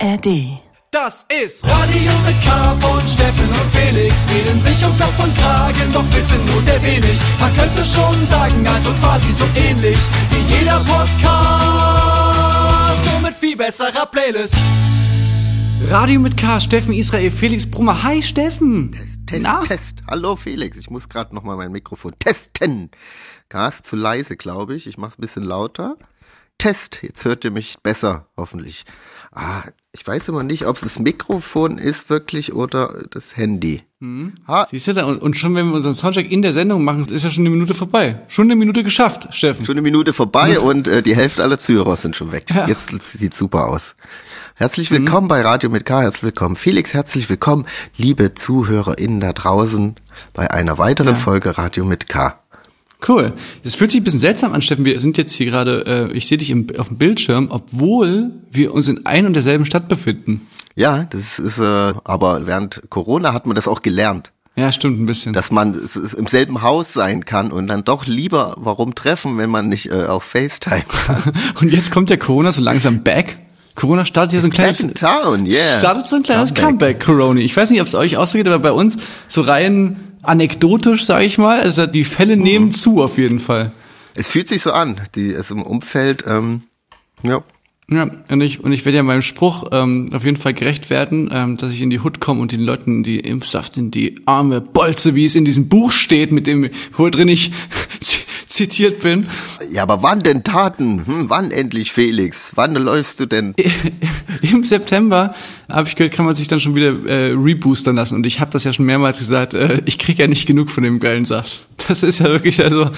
ARD. Das ist Radio mit K von Steffen und Felix. Reden sich um Kopf und Kragen, doch wissen nur sehr wenig. Man könnte schon sagen, also quasi so ähnlich wie jeder Podcast. Nur mit viel besserer Playlist. Radio mit K, Steffen Israel, Felix Brummer. Hi Steffen. Test, Test, Na? Test. Hallo Felix, ich muss gerade noch mal mein Mikrofon testen. Gas zu leise, glaube ich. Ich mach's ein bisschen lauter. Test. Jetzt hört ihr mich besser, hoffentlich. Ah, ich weiß immer nicht, ob es das Mikrofon ist wirklich oder das Handy. Ha, Siehst du da? Und, und schon wenn wir unseren Soundcheck in der Sendung machen, ist ja schon eine Minute vorbei. Schon eine Minute geschafft, Steffen. schon eine Minute vorbei und äh, die Hälfte aller Zuhörer sind schon weg. Jetzt sieht super aus. Herzlich willkommen bei Radio mit K. Herzlich willkommen. Felix, herzlich willkommen, liebe ZuhörerInnen da draußen bei einer weiteren Folge Radio mit K. Cool. Das fühlt sich ein bisschen seltsam an, Steffen. Wir sind jetzt hier gerade, äh, ich sehe dich im, auf dem Bildschirm, obwohl wir uns in ein und derselben Stadt befinden. Ja, das ist, äh, aber während Corona hat man das auch gelernt, Ja, stimmt ein bisschen. dass man im selben Haus sein kann und dann doch lieber, warum treffen, wenn man nicht äh, auf FaceTime kann. Und jetzt kommt der Corona so langsam back. Corona startet hier so ein kleines, town, yeah. startet so ein kleines Comeback. Comeback, Corona. Ich weiß nicht, ob es euch auch so geht, aber bei uns so rein anekdotisch, sage ich mal. Also die Fälle Mhm. nehmen zu auf jeden Fall. Es fühlt sich so an, die es im Umfeld, ähm, ja, Ja, und ich, und ich werde ja meinem Spruch ähm, auf jeden Fall gerecht werden, ähm, dass ich in die Hood komme und den Leuten die Impfsaft in die Arme bolze, wie es in diesem Buch steht, mit dem, wo drin ich zitiert bin. Ja, aber wann denn Taten? Hm, wann endlich, Felix? Wann läufst du denn? Im September, habe ich gehört, kann man sich dann schon wieder äh, reboostern lassen. Und ich habe das ja schon mehrmals gesagt, äh, ich kriege ja nicht genug von dem geilen Saft. Das ist ja wirklich, also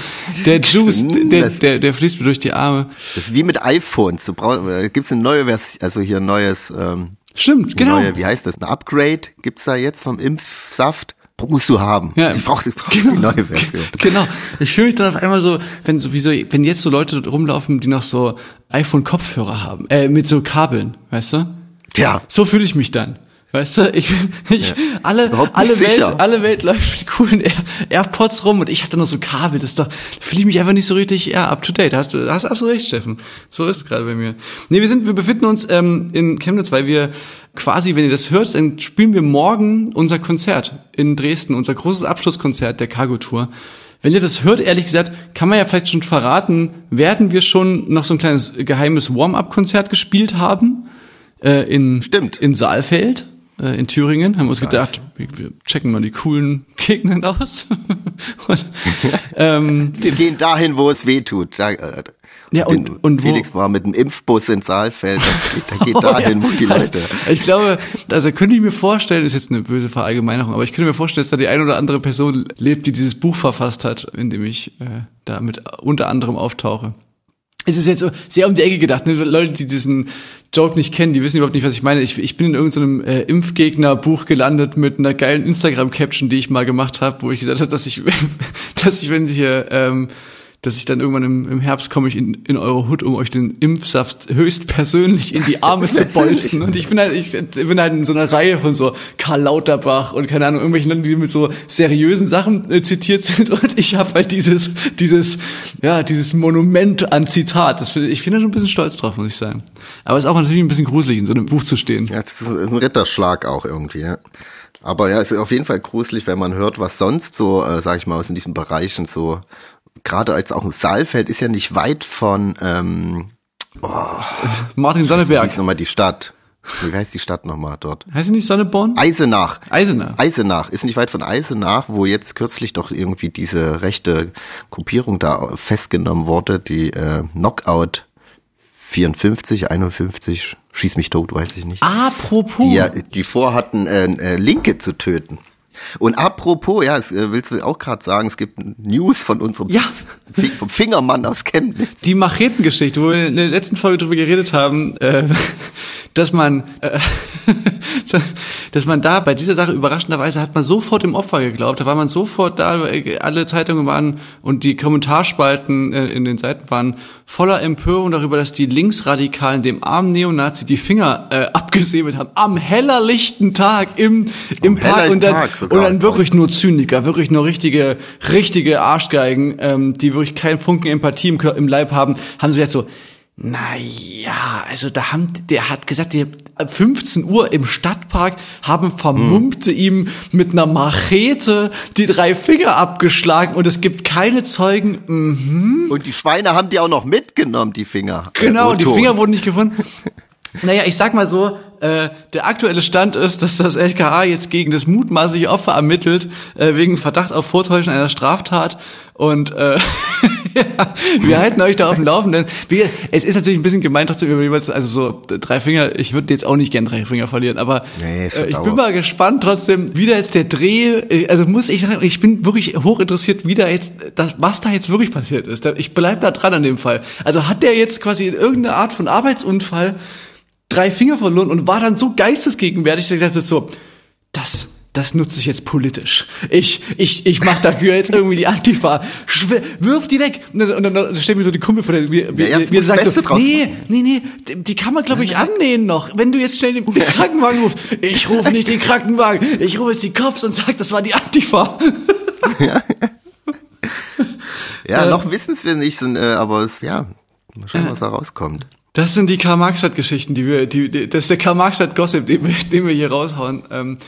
der Juice, der, der, der fließt mir durch die Arme. Das ist wie mit iPhones. Du brauchst, äh, gibt's eine neue Version, also hier ein neues, ähm, Stimmt, genau. neue, wie heißt das? Ein Upgrade gibt's da jetzt vom Impfsaft? Musst du haben. Ja. Ich brauch, ich brauch die neue Version. Genau. Ich fühle mich dann auf einmal so, wenn sowieso, wenn jetzt so Leute rumlaufen, die noch so iPhone-Kopfhörer haben, äh, mit so Kabeln, weißt du? Tja, So fühle ich mich dann. Weißt du, ich, ich alle, Überhaupt nicht alle Welt, sicher. alle Welt läuft mit coolen Air, AirPods rum und ich habe da noch so Kabel. Das ist doch, fühle ich mich einfach nicht so richtig ja, up to date. Hast du, hast absolut recht, Steffen. So ist es gerade bei mir. Nee, wir sind, wir befinden uns ähm, in Chemnitz, weil wir quasi, wenn ihr das hört, dann spielen wir morgen unser Konzert in Dresden, unser großes Abschlusskonzert der Cargo Tour. Wenn ihr das hört, ehrlich gesagt, kann man ja vielleicht schon verraten, werden wir schon noch so ein kleines geheimes Warm-up-Konzert gespielt haben äh, in, Stimmt. in Saalfeld äh, in Thüringen. Haben wir uns gedacht, wir, checken mal die coolen Gegenden aus. und, ähm, wir gehen dahin, wo es weh tut. Da, äh, Ja, und- und wo- Felix war mit dem Impfbus in Saalfeld. Da geht, da geht dahin, wo die Leute. ich glaube, also könnte ich mir vorstellen, ist jetzt eine böse Verallgemeinerung, aber ich könnte mir vorstellen, dass da die eine oder andere Person lebt, die dieses Buch verfasst hat, in dem ich äh, da mit unter anderem auftauche. Es ist jetzt so sehr um die Ecke gedacht. Ne? Leute, die diesen Joke nicht kennen, die wissen überhaupt nicht, was ich meine. Ich, ich bin in irgendeinem äh, Impfgegner-Buch gelandet mit einer geilen Instagram-Caption, die ich mal gemacht habe, wo ich gesagt habe, dass ich, dass ich, wenn sie hier, ähm, dass ich dann irgendwann im, im Herbst komme ich in, in eure Hut, um euch den Impfsaft höchstpersönlich in die Arme zu bolzen. Und ich bin halt, ich bin halt in so einer Reihe von so Karl Lauterbach und keine Ahnung, irgendwelchen Leuten, die mit so seriösen Sachen äh, zitiert sind. Und ich habe halt dieses, dieses, ja, dieses Monument an Zitat. Das, finde- ich bin da schon ein bisschen stolz drauf, muss ich sagen. Aber es ist auch natürlich ein bisschen gruselig, in so einem Buch zu stehen. Ja, das ist ein Ritterschlag auch irgendwie, ja. Aber ja, es ist auf jeden Fall gruselig, wenn man hört, was sonst so, äh, sag ich mal, aus in diesen Bereichen so, gerade als auch ein Saalfeld ist ja nicht weit von, ähm, Martin wie Sonneberg. ist nochmal die Stadt? Wie heißt die Stadt nochmal dort? Heißt sie nicht Sonneborn? Eisenach. Eisenach. Eisenach ist nicht weit von Eisenach, wo jetzt kürzlich doch irgendwie diese rechte Gruppierung da festgenommen wurde, die äh, Knockout 54, 51, schieß mich tot, weiß ich nicht. Apropos. die, ja, die vorhatten, äh, äh, Linke zu töten. Und apropos, ja, es, äh, willst du auch gerade sagen, es gibt News von unserem Ja. Vom Fingermann aus Chemnitz. Die Machetengeschichte, wo wir in der letzten Folge drüber geredet haben, äh, dass man, äh, dass man da bei dieser Sache überraschenderweise hat man sofort dem Opfer geglaubt. Da war man sofort da, alle Zeitungen waren und die Kommentarspalten äh, in den Seiten waren voller Empörung darüber, dass die Linksradikalen dem armen Neonazi die Finger äh, abgesäbelt haben. Am hellerlichten Tag im, im Park und dann, Tag und dann wirklich nur Zyniker, wirklich nur richtige, richtige Arschgeigen, ähm, die wirklich keinen Funken Empathie im, im Leib haben, haben sie jetzt so, Naja, also da haben, der hat gesagt, die 15 Uhr im Stadtpark haben Vermummte ihm mit einer Machete die drei Finger abgeschlagen und es gibt keine Zeugen. Mhm. Und die Schweine haben die auch noch mitgenommen, die Finger. Genau, Äh, die Otto. Finger wurden nicht gefunden. Naja, ich sag mal so, äh, der aktuelle Stand ist, dass das LKA jetzt gegen das mutmaßliche Opfer ermittelt, äh, wegen Verdacht auf Vortäuschen einer Straftat. Und äh, ja, wir halten euch da auf dem Laufenden. Es ist natürlich ein bisschen gemein trotzdem, man jeweils, also so drei Finger, ich würde jetzt auch nicht gern drei Finger verlieren, aber Nee, äh, ich bin mal gespannt trotzdem, wie da jetzt der Dreh, äh, also muss ich sagen, ich bin wirklich hoch interessiert, wie da jetzt, das, was da jetzt wirklich passiert ist. Ich bleib da dran an dem Fall. Also hat der jetzt quasi in irgendeiner Art von Arbeitsunfall drei Finger verloren und war dann so geistesgegenwärtig, dass ich dachte so, das, das nutze ich jetzt politisch. Ich, ich, ich mach dafür jetzt irgendwie die Antifa. Schw wirf die weg. Und dann, und dann, stellen wir so die Kumpel vor der, wir, Ja, wir das so, nee, nee, nee, die, kann man glaube ich annähen noch. Wenn du jetzt schnell den, den Krankenwagen rufst. Ich rufe nicht den Krankenwagen. Ich rufe jetzt die Cops und sag, das war die Antifa. Ja, Äh. noch wissen wir nicht, sind, äh, aber es, ja, mal schauen, was da rauskommt. Das sind die Karl-Marx-Stadt-Geschichten, die wir, die, die, das ist der Karl-Marx-Stadt-Gossip, den wir, den wir hier raushauen. Ähm,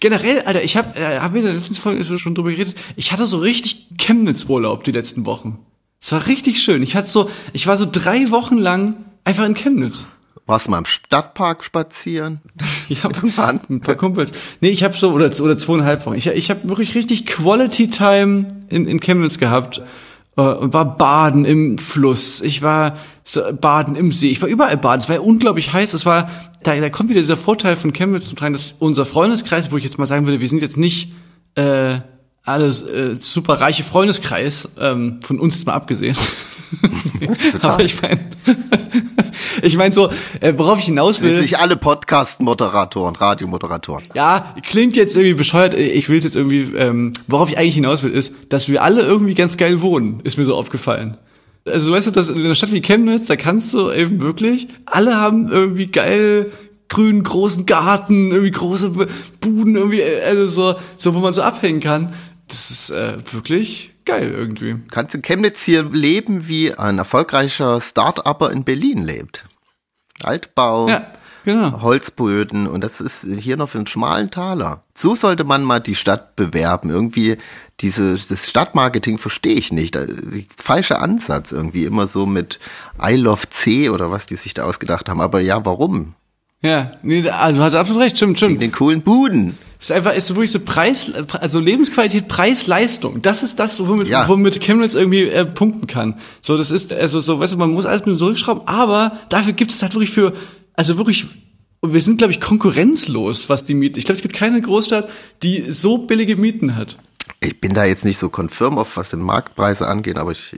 generell, Alter, ich habe äh, hab in der letzten Folge schon drüber geredet, ich hatte so richtig Chemnitz-Urlaub die letzten Wochen. Es war richtig schön. Ich hatte so, ich war so drei Wochen lang einfach in Chemnitz. Warst du mal im Stadtpark spazieren? Ich habe ein paar Kumpels. Nee, ich habe so oder oder zweieinhalb Wochen. Ich, ich habe wirklich richtig Quality Time in, in Chemnitz gehabt und war baden im Fluss. Ich war baden im See. Ich war überall baden. Es war ja unglaublich heiß. Es war da, da kommt wieder dieser Vorteil von Chemnitz zum Tragen, dass unser Freundeskreis, wo ich jetzt mal sagen würde, wir sind jetzt nicht äh, alles äh, super reiche Freundeskreis, ähm, von uns jetzt mal abgesehen. Aber ich meine, ich meine so, äh, worauf ich hinaus will. Nicht alle Podcast-Moderatoren, Radiomoderatoren. Ja, klingt jetzt irgendwie bescheuert. Ich will jetzt irgendwie, ähm, worauf ich eigentlich hinaus will, ist, dass wir alle irgendwie ganz geil wohnen, ist mir so aufgefallen. Also weißt du, dass in einer Stadt wie Chemnitz, da kannst du eben wirklich, alle haben irgendwie geil grünen großen Garten, irgendwie große Buden, irgendwie, äh, also so, so wo man so abhängen kann. Das ist äh, wirklich geil irgendwie. Kannst in Chemnitz hier leben, wie ein erfolgreicher Start-Upper in Berlin lebt. Altbau, Ja, genau. Holzböden und das ist hier noch für einen schmalen Taler. So sollte man mal die Stadt bewerben. Irgendwie diese, das Stadtmarketing verstehe ich nicht. Die- Falscher Ansatz irgendwie. Immer so mit I love C oder was die sich da ausgedacht haben. Aber ja, warum? Ja, nee, also du hast absolut recht, stimmt, stimmt. In den coolen Buden. Es ist einfach, ist wirklich so Preis, also Lebensqualität, Preis-Leistung. Das ist das, womit, Ja. womit Chemnitz irgendwie äh, punkten kann. So, das ist, also so, weißt du, man muss alles ein bisschen zurückschrauben, aber dafür gibt es halt wirklich für, also wirklich, und wir sind, glaube ich, konkurrenzlos, was die Miete. Ich glaube, es gibt keine Großstadt, die so billige Mieten hat. Ich bin da jetzt nicht so konfirm auf, was den Marktpreise angeht, aber ich,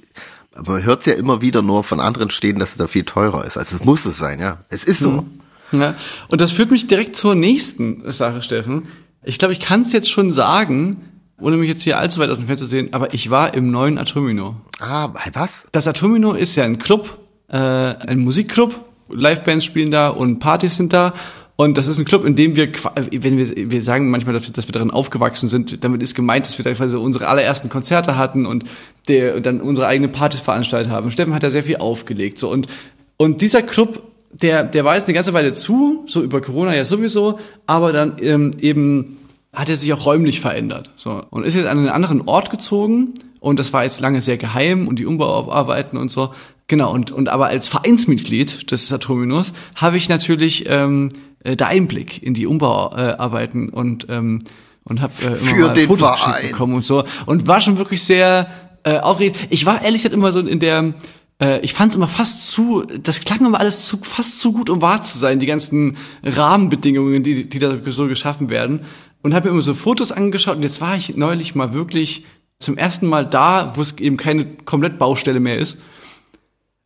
aber man hört ja immer wieder nur von anderen Städten, dass es da viel teurer ist. Also es muss so sein, ja. Es ist so. Ja, und das führt mich direkt zur nächsten Sache, Steffen. Ich glaube, ich kann es jetzt schon sagen, ohne mich jetzt hier allzu weit aus dem Fenster zu sehen, aber ich war im neuen Atomino. Ah, was? Das Atomino ist ja ein Club, äh, ein Musikclub. Livebands spielen da und Partys sind da. Und das ist ein Club, in dem wir, wenn wir, wir sagen manchmal, dass wir, dass wir darin aufgewachsen sind, damit ist gemeint, dass wir da quasi unsere allerersten Konzerte hatten und, der, und dann unsere eigene Partys veranstaltet haben. Steffen hat da sehr viel aufgelegt, so. Und, und dieser Club, der, der war jetzt eine ganze Weile zu, so über Corona ja sowieso, aber dann ähm, eben hat er sich auch räumlich verändert. So. Und ist jetzt an einen anderen Ort gezogen und das war jetzt lange sehr geheim und die Umbauarbeiten und so. Genau, und, und aber als Vereinsmitglied des Atominus habe ich natürlich ähm, äh, da Einblick in die Umbauarbeiten und ähm, und habe äh, immer Für mal den Fotos Verein. bekommen und so und war schon wirklich sehr äh, aufregend. Ich war ehrlich gesagt immer so in der äh, ich fand es immer fast zu, das klang immer alles zu, fast zu gut, um wahr zu sein, die ganzen Rahmenbedingungen, die, die da so geschaffen werden. Und habe mir immer so Fotos angeschaut und jetzt war ich neulich mal wirklich zum ersten Mal da, wo es eben keine komplett Baustelle mehr ist.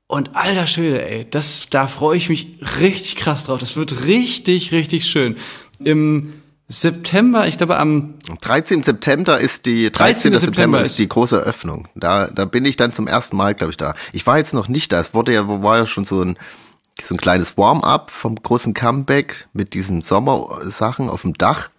Und alter Schwede, ey, das, da freue ich mich richtig krass drauf. Das wird richtig, richtig schön. Im September, ich glaube am Am 13. September ist die 13. 13. September, September ist die große Eröffnung. Da da bin ich dann zum ersten Mal, glaube ich, da. Ich war jetzt noch nicht da. Es wurde ja war ja schon so ein so ein kleines Warm-up vom großen Comeback mit diesen Sommersachen auf dem Dach.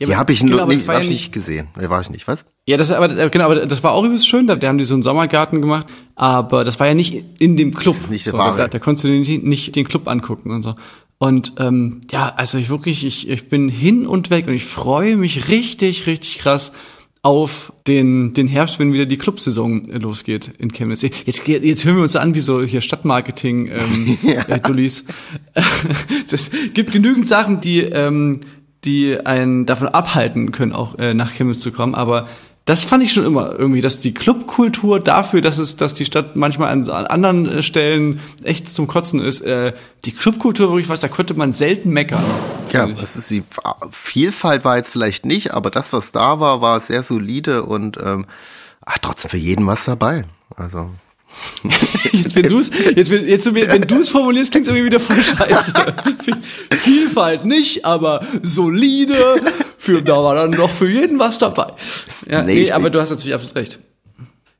Ja, die habe ich genau, nicht, war hab ja ich nicht- nicht gesehen. Äh, war ich nicht, was? Ja, das aber äh, genau, aber das war auch übelst schön. Da, da haben die so einen Sommergarten gemacht, aber das war ja nicht in dem Club. Das ist nicht der so, da, da konntest du nicht, nicht den Club angucken und so. Und ähm, ja, also ich wirklich, ich, ich bin hin und weg und ich freue mich richtig, richtig krass auf den, den Herbst, wenn wieder die Clubsaison äh, losgeht in Chemnitz. Jetzt, jetzt hören wir uns an wie so hier Stadtmarketing ähm, äh, Dullis. Das gibt genügend Sachen, die, ähm, die einen davon abhalten können, auch äh, nach Chemnitz zu kommen. Aber das fand ich schon immer irgendwie, dass die Clubkultur dafür, dass es, dass die Stadt manchmal an, an anderen äh, Stellen echt zum Kotzen ist, äh, die Clubkultur wirklich was, da konnte man selten meckern. Ja, ich. das ist die Vielfalt war jetzt vielleicht nicht, aber das, was da war, war sehr solide und ähm, ach, trotzdem für jeden was dabei. Also Jetzt, wenn du's, jetzt, wenn, jetzt, wenn du es formulierst, klingt es irgendwie wieder voll scheiße. Vielfalt nicht, aber solide. Für, da war dann noch für jeden was dabei. Ja, Nee, nee, aber du hast natürlich absolut recht.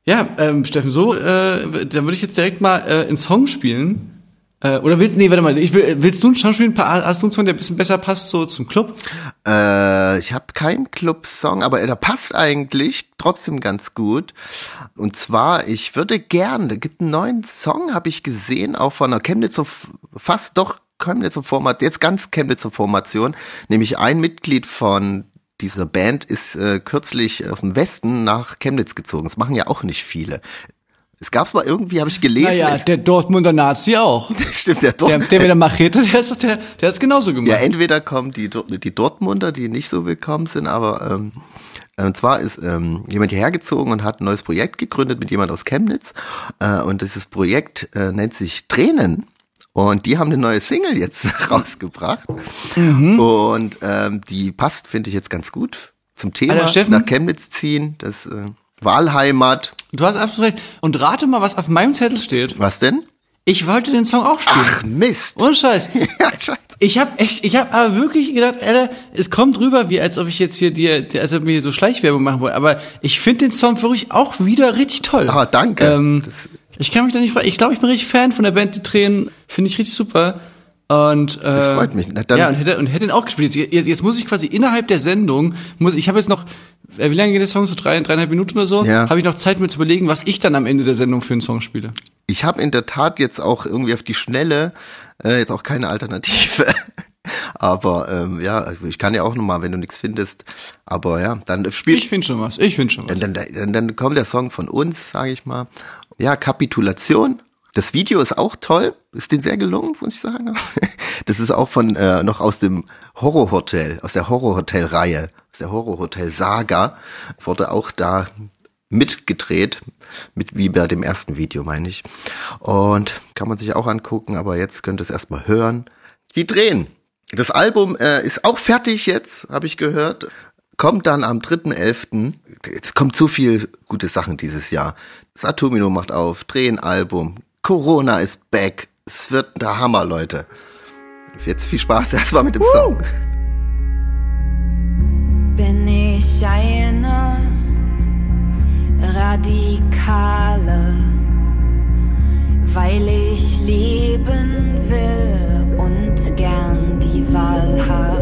Ja, ähm, Steffen, so, äh, dann würde ich jetzt direkt mal äh, einen Song spielen. Äh, oder willst, nee, warte mal, ich will, willst du einen Song spielen? Hast du einen Song, der ein bisschen besser passt so zum Club? Äh, ich habe keinen Club-Song, aber der passt eigentlich trotzdem ganz gut. Und zwar, ich würde gern, da gibt einen neuen Song, habe ich gesehen, auch von einer Chemnitzer, fast doch Chemnitzer Formation, jetzt ganz Chemnitzer Formation, nämlich ein Mitglied von dieser Band ist äh, kürzlich aus dem Westen nach Chemnitz gezogen. Das machen ja auch nicht viele. Es gab's mal irgendwie, habe ich gelesen, Naja, der Dortmunder Nazi auch. stimmt der Der, Dort der mit der Machete, der, ist, der, der hat's genauso gemacht. Ja, entweder kommen die, die Dortmunder, die nicht so willkommen sind, aber ähm, und zwar ist ähm, jemand hierher gezogen und hat ein neues Projekt gegründet mit jemand aus Chemnitz. Äh, und dieses Projekt äh, nennt sich Tränen. Und die haben eine neue Single jetzt rausgebracht. Und ähm, die passt, finde ich, jetzt ganz gut zum Thema. Alter, Steffen? Nach Chemnitz ziehen, das äh, Wahlheimat. Du hast absolut recht. Und rate mal, was auf meinem Zettel steht. Was denn? Ich wollte den Song auch spielen. Ach, Mist. Ohne Scheiß. Ja, scheiße. Ich habe echt, ich habe aber wirklich gedacht, Alter, es kommt rüber, wie als ob ich jetzt hier dir, als ob hier so Schleichwerbung machen wollen. Aber ich finde den Song wirklich auch wieder richtig toll. Ah, danke. Ähm, ich kann mich da nicht fragen. Ich glaube, ich bin richtig Fan von der Band Die Tränen. Finde ich richtig super. Und äh, Das freut mich. Dann- ja, und hätte, und hätte ihn auch gespielt. Jetzt, jetzt, muss ich quasi innerhalb der Sendung, muss ich habe jetzt noch, äh, wie lange geht der Song? So drei, dreieinhalb Minuten oder so? Ja. Habe ich noch Zeit, mir zu überlegen, was ich dann am Ende der Sendung für einen Song spiele. Ich habe in der Tat jetzt auch irgendwie auf die Schnelle äh, jetzt auch keine Alternative. Aber ähm, ja, also ich kann ja auch nochmal, wenn du nichts findest. Aber ja, dann spielt Ich finde schon was. Ich finde schon was. dann, dann, dann, dann kommt der Song von uns, sage ich mal. Ja, Kapitulation. Das Video ist auch toll. Ist den sehr gelungen, muss ich sagen. Das ist auch von äh, noch aus dem Horrorhotel, aus der Horrorhotel-Reihe, aus der Horrorhotel-Saga. Wurde auch da mitgedreht, mit wie bei dem ersten Video, meine ich. Und kann man sich auch angucken, aber jetzt könnt ihr es erstmal hören. Die drehen. Das Album äh, ist auch fertig jetzt, habe ich gehört. Kommt dann am 3.11. Es kommt so viel gute Sachen dieses Jahr. Satumino macht auf, drehen Album. Corona ist back. Es wird der Hammer, Leute. Jetzt viel Spaß erstmal mit dem Song. bin ich eine Radikale, weil ich leben will und gern die Wahl hab.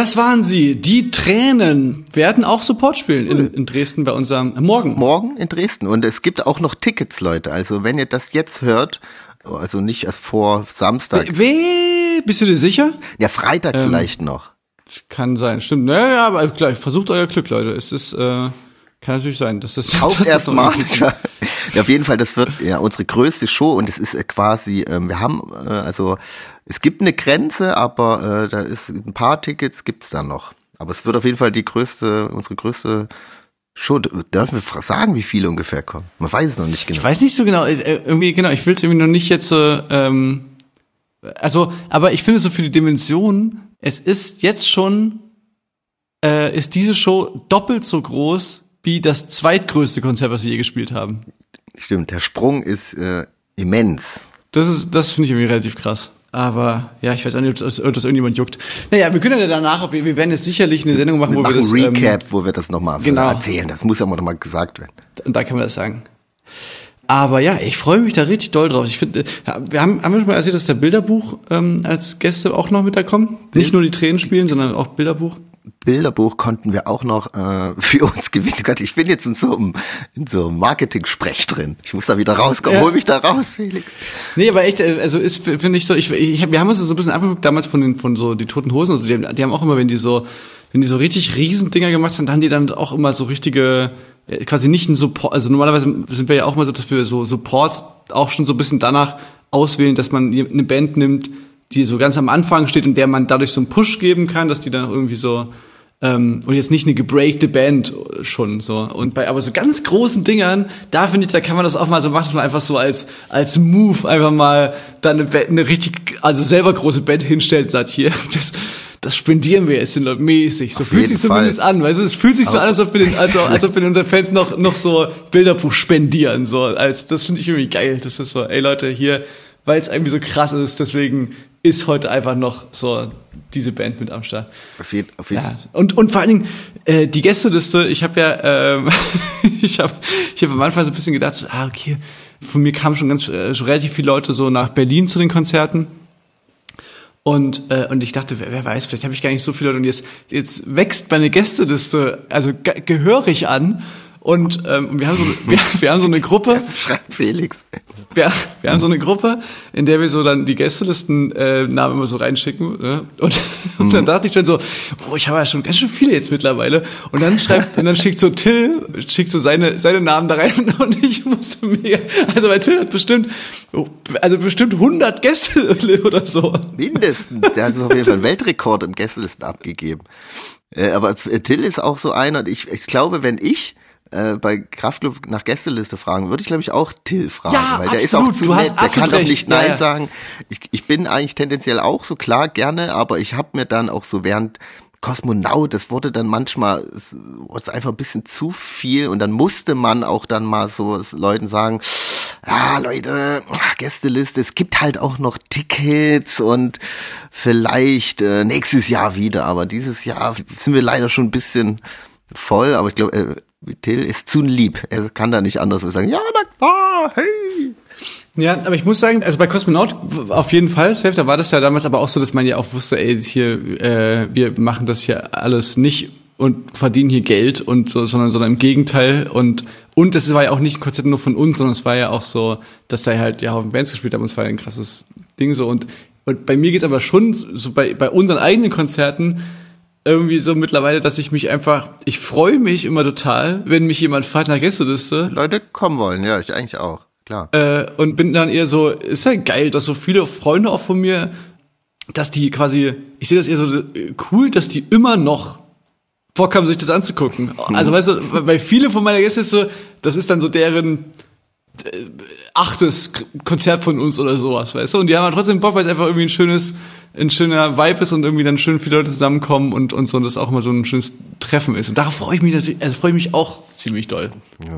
Das waren sie. Die Tränen werden auch Support spielen in, in Dresden bei unserem Morgen. Morgen in Dresden. Und es gibt auch noch Tickets, Leute. Also wenn ihr das jetzt hört, also nicht erst vor Samstag. Weh, bist du dir sicher? Ja, Freitag Ähm, vielleicht noch. Das kann sein, stimmt. Naja, ja, aber klar, versucht euer Glück, Leute. Es ist, äh, kann natürlich sein, dass das Auch dass das erst noch mal. irgendwie- Ja, auf jeden Fall, das wird ja unsere größte Show und es ist äh, quasi, ähm, wir haben, äh, also es gibt eine Grenze, aber äh, da ist ein paar Tickets gibt's da noch. Aber es wird auf jeden Fall die größte, unsere größte Show. Dürfen wir sagen, wie viele ungefähr kommen? Man weiß es noch nicht genau. Ich weiß nicht so genau, äh, irgendwie, genau, ich will es irgendwie noch nicht jetzt so, ähm, also, aber ich finde so für die Dimension, es ist jetzt schon, äh, ist diese Show doppelt so groß wie das zweitgrößte Konzert, was wir je gespielt haben. Stimmt, der Sprung ist äh, immens. Das ist, das finde ich irgendwie relativ krass. Aber ja, ich weiß auch nicht, ob das, ob das irgendjemand juckt. Naja, wir können ja danach, wir, wir werden jetzt sicherlich eine Sendung machen, Wir wo machen wir das ein ähm, Recap, wo wir das nochmal genau. erzählen. Das muss ja mal nochmal gesagt werden. Und da kann man das sagen. Aber ja, ich freue mich da richtig doll drauf. Ich finde, ja, wir haben, haben wir schon mal erzählt, dass der Bilderbuch ähm, als Gäste auch noch mit da kommen? Nicht nur die Tränen spielen, sondern auch Bilderbuch. Bilderbuch konnten wir auch noch äh, für uns gewinnen. Gott, ich bin jetzt in so einem, in so einem Marketing-Sprech drin. Ich muss da wieder rauskommen. Ja. Hol mich da raus, Felix. Nee, aber echt, äh, also ist finde ich so, ich, ich wir haben uns so ein bisschen abgeguckt damals von den von so die toten Hosen, also die, haben- die haben auch immer, wenn die so wenn die so richtig Riesendinger gemacht haben, dann haben die dann auch immer so richtige äh, quasi nicht ein Support, also normalerweise sind wir ja auch mal so, dass wir so Supports auch schon so ein bisschen danach auswählen, dass man eine Band nimmt, die so ganz am Anfang steht und der man dadurch so einen Push geben kann, dass die dann irgendwie so ähm, und jetzt nicht eine gebreakte Band schon so. Und bei aber so ganz großen Dingern da finde ich da kann man das auch mal so machen dass man einfach so als als Move einfach mal dann eine, eine richtig also selber große Band hinstellt und sagt hier das das spendieren wir jetzt den Leuten mäßig. So Auf fühlt sich zumindest Fall. an weißt du? Es fühlt sich so Aber- an als ob wir den also als ob wir unseren Fans noch noch so Bilderbuch spendieren so. Als das finde ich irgendwie geil das ist so ey Leute hier weil es irgendwie so krass ist deswegen ist heute einfach noch so diese Band mit am Start Auf jeden, auf jeden ja, und, und vor allen Dingen äh, die Gästeliste, ich habe ja, ähm, ich habe ich hab am Anfang so ein bisschen gedacht, so, ah, okay, von mir kamen schon ganz äh, schon relativ viele Leute so nach Berlin zu den Konzerten. Und, äh, und ich dachte, wer, wer weiß, vielleicht habe ich gar nicht so viele Leute. Und jetzt, jetzt wächst meine Gästeliste also ge- gehörig an. Und ähm, wir, haben so, wir, wir haben so eine Gruppe, Schreibt Felix. wir, wir haben so eine Gruppe, in der wir so dann die Gästelisten äh, Namen immer so reinschicken. Ne? Und, und dann dachte ich schon so, oh, ich habe ja schon ganz schön viele jetzt mittlerweile. Und dann schreibt, und dann schickt so Till, schickt so seine, seine Namen da rein und ich musste mir, also weil Till hat bestimmt, oh, also bestimmt 100 Gäste oder so. Mindestens. Der hat auf jeden Fall einen Weltrekord im Gästelisten abgegeben. Äh, aber Till ist auch so einer, ich, ich glaube, wenn ich äh, bei Kraftclub nach Gästeliste fragen, würde ich glaube ich auch Till fragen, Ja, weil der ist auch zu du nett, der kann doch nicht Nein ja. sagen. Ich, ich bin eigentlich tendenziell auch so klar gerne, aber ich habe mir dann auch so während Kosmonaut, das wurde dann manchmal es ist einfach ein bisschen zu viel und dann musste man auch dann mal so Leuten sagen, ja Leute, ah, Gästeliste, es gibt halt auch noch Tickets und vielleicht äh, nächstes Jahr wieder, aber dieses Jahr sind wir leider schon ein bisschen voll, aber ich glaube, äh, Till ist zu lieb. Er kann da nicht anders sagen, ja, na klar, hey. Ja, aber ich muss sagen, also bei Cosmonaut auf jeden Fall, safe, da war das ja damals aber auch so, dass man ja auch wusste, ey, hier, äh, wir machen das hier alles nicht und verdienen hier Geld und so, sondern, sondern im Gegenteil und und das war ja auch nicht ein Konzert nur von uns, sondern es war ja auch so, dass da halt ja Haufen Bands gespielt haben und es war ja ein krasses Ding so und und bei mir geht's aber schon so bei bei unseren eigenen Konzerten irgendwie so mittlerweile, dass ich mich einfach, ich freue mich immer total, wenn mich jemand fragt nach Gästeliste. Leute kommen wollen, ja, ich eigentlich auch, klar. Äh, und bin dann eher so, ist ja geil, dass so viele Freunde auch von mir, dass die quasi, ich sehe das eher so äh, cool, dass die immer noch Bock haben, sich das anzugucken. Also weißt du, weil viele von meiner Gäste so, das ist dann so deren äh, achtes Konzert von uns oder sowas, weißt du? Und die haben halt trotzdem Bock, weil es einfach irgendwie ein schönes, ein schöner Vibe ist und irgendwie dann schön viele Leute zusammenkommen und, und so und das auch immer so ein schönes Treffen ist. Und darauf freue ich mich natürlich, also freue ich mich auch ziemlich doll.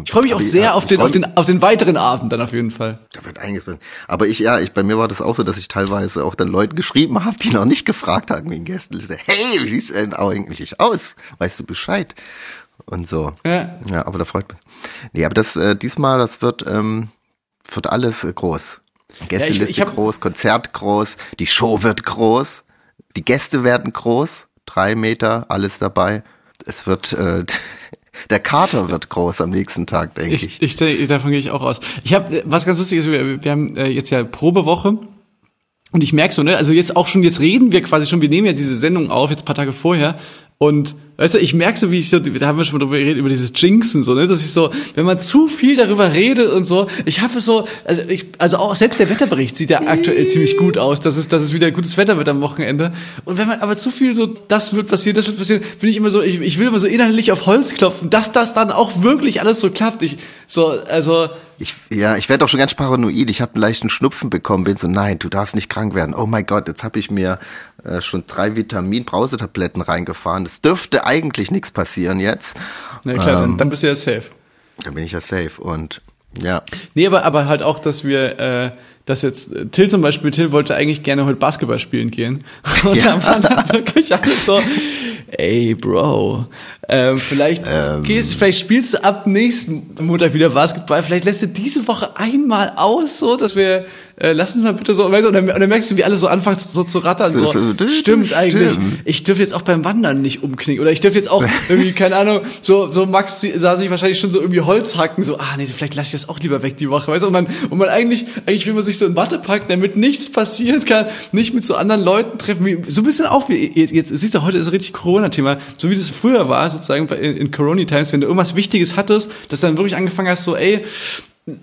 Ich freue mich auch Aber sehr ja, auf den, auf den, auf den weiteren Abend dann auf jeden Fall. Da wird einiges. Aber ich, ja, ich, bei mir war das auch so, dass ich teilweise auch dann Leuten geschrieben habe, die noch nicht gefragt haben wegen Gästeliste. Hey, wie siehst du denn eigentlich aus? Weißt du Bescheid? Und so. Ja. Ja, aber da freut mich. Nee, aber das, äh, diesmal, das wird, ähm, wird alles äh, groß. Gästeliste ich hab- groß, Konzert groß, die Show wird groß, die Gäste werden groß, drei Meter, alles dabei. Es wird, äh, der Kater wird groß am nächsten Tag, denke ich. Ich, ich, davon gehe ich auch aus. Ich habe was ganz lustiges, wir, wir haben äh, jetzt ja Probewoche und ich merke so, ne, also jetzt auch schon, jetzt reden wir quasi schon, wir nehmen ja diese Sendung auf, jetzt ein paar Tage vorher und weißt du, ich merke so, wie ich so, da haben wir schon mal drüber geredet, über dieses Jinxen, so, ne, dass ich so, wenn man zu viel darüber redet und so, ich habe so, also ich, also auch selbst der Wetterbericht sieht ja aktuell ziemlich gut aus, dass es, dass es wieder gutes Wetter wird am Wochenende. Und wenn man aber zu viel so, das wird passieren, das wird passieren, bin ich immer so, ich, ich will immer so innerlich auf Holz klopfen, dass das dann auch wirklich alles so klappt, ich, so, also, Ich, ja, ich werde auch schon ganz paranoid. Ich habe einen leichten Schnupfen bekommen, bin so, nein, du darfst nicht krank werden. Oh mein Gott, jetzt habe ich mir äh, schon drei Vitamin-Brausetabletten reingefahren. Es dürfte eigentlich nichts passieren jetzt. na klar, dann, dann bist du ja safe. Da bin ich ja safe. Und ja, Nee, aber, aber halt auch, dass wir, äh, dass jetzt, äh, Till zum Beispiel, Till wollte eigentlich gerne heute Basketball spielen gehen. Und Ja. da waren dann wirklich alle so, ey, Bro, ähm, vielleicht gehst, vielleicht spielst du ab nächsten Montag wieder Basketball, vielleicht lässt du diese Woche einmal aus, so, dass wir, äh, lass uns mal bitte so, und dann, und dann merkst du, wie alle so anfangen so zu rattern, so, stimmt, eigentlich, ich dürfte jetzt auch beim Wandern nicht umknicken, oder ich dürfte jetzt auch irgendwie, keine Ahnung, so, so Max sah sich wahrscheinlich schon so irgendwie Holz hacken, so, ah nee, vielleicht lasse ich das auch lieber weg die Woche, weißt du, und man, und man eigentlich, eigentlich will man sich so in Watte packen, damit nichts passieren kann, nicht mit so anderen Leuten treffen, wie, so ein bisschen auch wie, jetzt, jetzt siehst du, heute ist richtig Corona-Thema, so wie das früher war, sozusagen in, in Corona-Times, wenn du irgendwas Wichtiges hattest, dass dann wirklich angefangen hast, so, ey,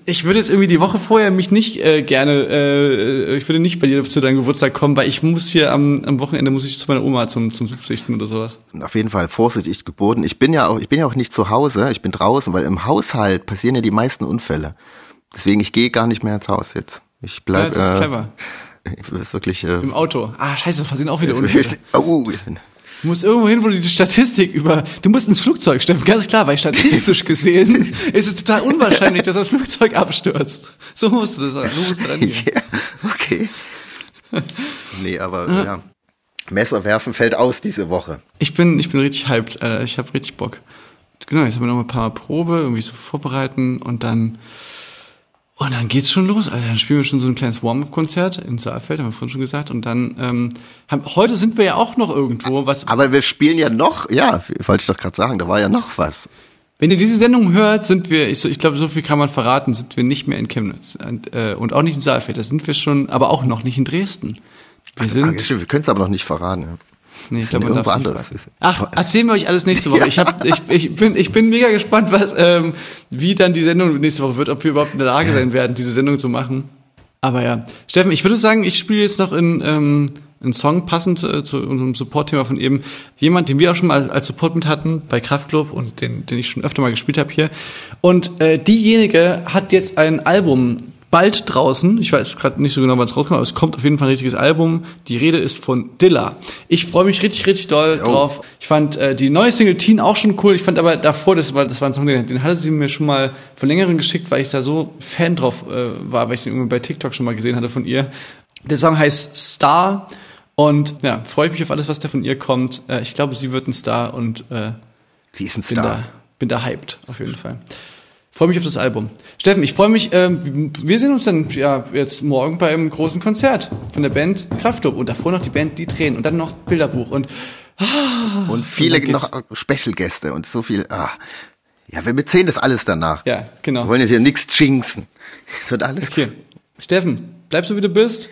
ich würde jetzt irgendwie die Woche vorher mich nicht äh, gerne, äh, ich würde nicht bei dir zu deinem Geburtstag kommen, weil ich muss hier am, am Wochenende muss ich zu meiner Oma zum, zum 70. oder sowas. auf jeden Fall vorsichtig geboten. Ich bin ja auch, ich bin ja auch nicht zu Hause, ich bin draußen, weil im Haushalt passieren ja die meisten Unfälle. Deswegen, ich gehe gar nicht mehr ins Haus jetzt. Ich bleib, Ja, das ist äh, clever. Ich ist wirklich, äh, Im Auto. Ah, scheiße, passieren auch wieder Unfälle. oh, Du musst irgendwo hin, wo du die Statistik über, du musst ins Flugzeug stellen, ganz klar, weil statistisch gesehen ist es total unwahrscheinlich, dass ein Flugzeug abstürzt. So musst du das sagen, so musst du rangehen. Ja, okay. Nee, aber ja. Messer werfen fällt aus diese Woche. Ich bin, ich bin richtig hyped, äh, ich habe richtig Bock. Genau, jetzt haben wir noch ein paar Probe, irgendwie so vorbereiten und dann, und dann geht's schon los, Alter. Dann spielen wir schon so ein kleines Warm-Up-Konzert in Saalfeld, haben wir vorhin schon gesagt. Und dann, ähm, haben, heute sind wir ja auch noch irgendwo, was, Aber wir spielen ja noch, ja, wollte ich doch gerade sagen, da war ja noch was. Wenn ihr diese Sendung hört, sind wir, ich, ich glaube, so viel kann man verraten, sind wir nicht mehr in Chemnitz und, äh, und auch nicht in Saalfeld. Da sind wir schon, aber auch noch nicht in Dresden. Wir Ah, sind, wir können es aber noch nicht verraten. Ja. Nee, ich glaube, man irgendwo anderes. Ach, erzählen wir euch alles nächste Woche. Ich, hab, ich, ich, bin, ich bin mega gespannt, was, ähm, wie dann die Sendung nächste Woche wird, ob wir überhaupt in der Lage sein werden, diese Sendung zu machen. Aber ja, Steffen, ich würde sagen, ich spiele jetzt noch in, ähm, einen Song passend äh, zu unserem Support-Thema von eben. Jemand, den wir auch schon mal als Support mit hatten bei Kraftklub und den, den ich schon öfter mal gespielt habe hier. Und äh, diejenige hat jetzt ein Album bald draußen. Ich weiß gerade nicht so genau, wann es rauskommt, aber es kommt auf jeden Fall ein richtiges Album. Die Rede ist von Dilla. Ich freue mich richtig, richtig doll drauf. Ich fand äh, die neue Single Teen auch schon cool. Ich fand aber davor, das war, das war ein Song, den, den hatte sie mir schon mal vor längerem geschickt, weil ich da so Fan drauf äh, war, weil ich den irgendwie bei TikTok schon mal gesehen hatte von ihr. Der Song heißt Star und ja, freue ich mich auf alles, was da von ihr kommt. Äh, ich glaube, sie wird ein Star und äh, Sie ist ein bin Star. da, bin da hyped, auf jeden Fall. Freue mich auf das Album. Steffen, ich freue mich, ähm, wir sehen uns dann ja jetzt morgen bei einem großen Konzert von der Band Kraftklub und davor noch die Band Die Tränen und dann noch Bilderbuch und Und viele Und noch Special-Gäste und so viel. Ah. Ja, wir bezählen das alles danach. ja, genau. Wir wollen jetzt hier nichts jinxen. Wird alles Okay. Steffen, bleibst du wie du bist?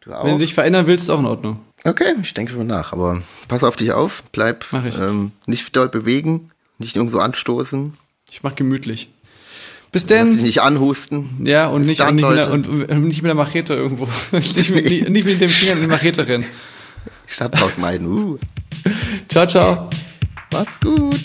Du auch. Wenn du dich verändern willst, ist auch in Ordnung. Okay, ich denke schon nach, aber pass auf dich auf, bleib Mach ich. ähm, nicht doll bewegen, nicht irgendwo anstoßen, Ich mach gemütlich. Bis denn. nicht anhusten. Ja, und Bis nicht, dann, nicht mit und, und nicht mit der Machete irgendwo. nicht, mit, nicht, nicht mit dem Finger in die Machete rennen. Stadtpark meiden. Uh. Ciao, ciao. Macht's gut.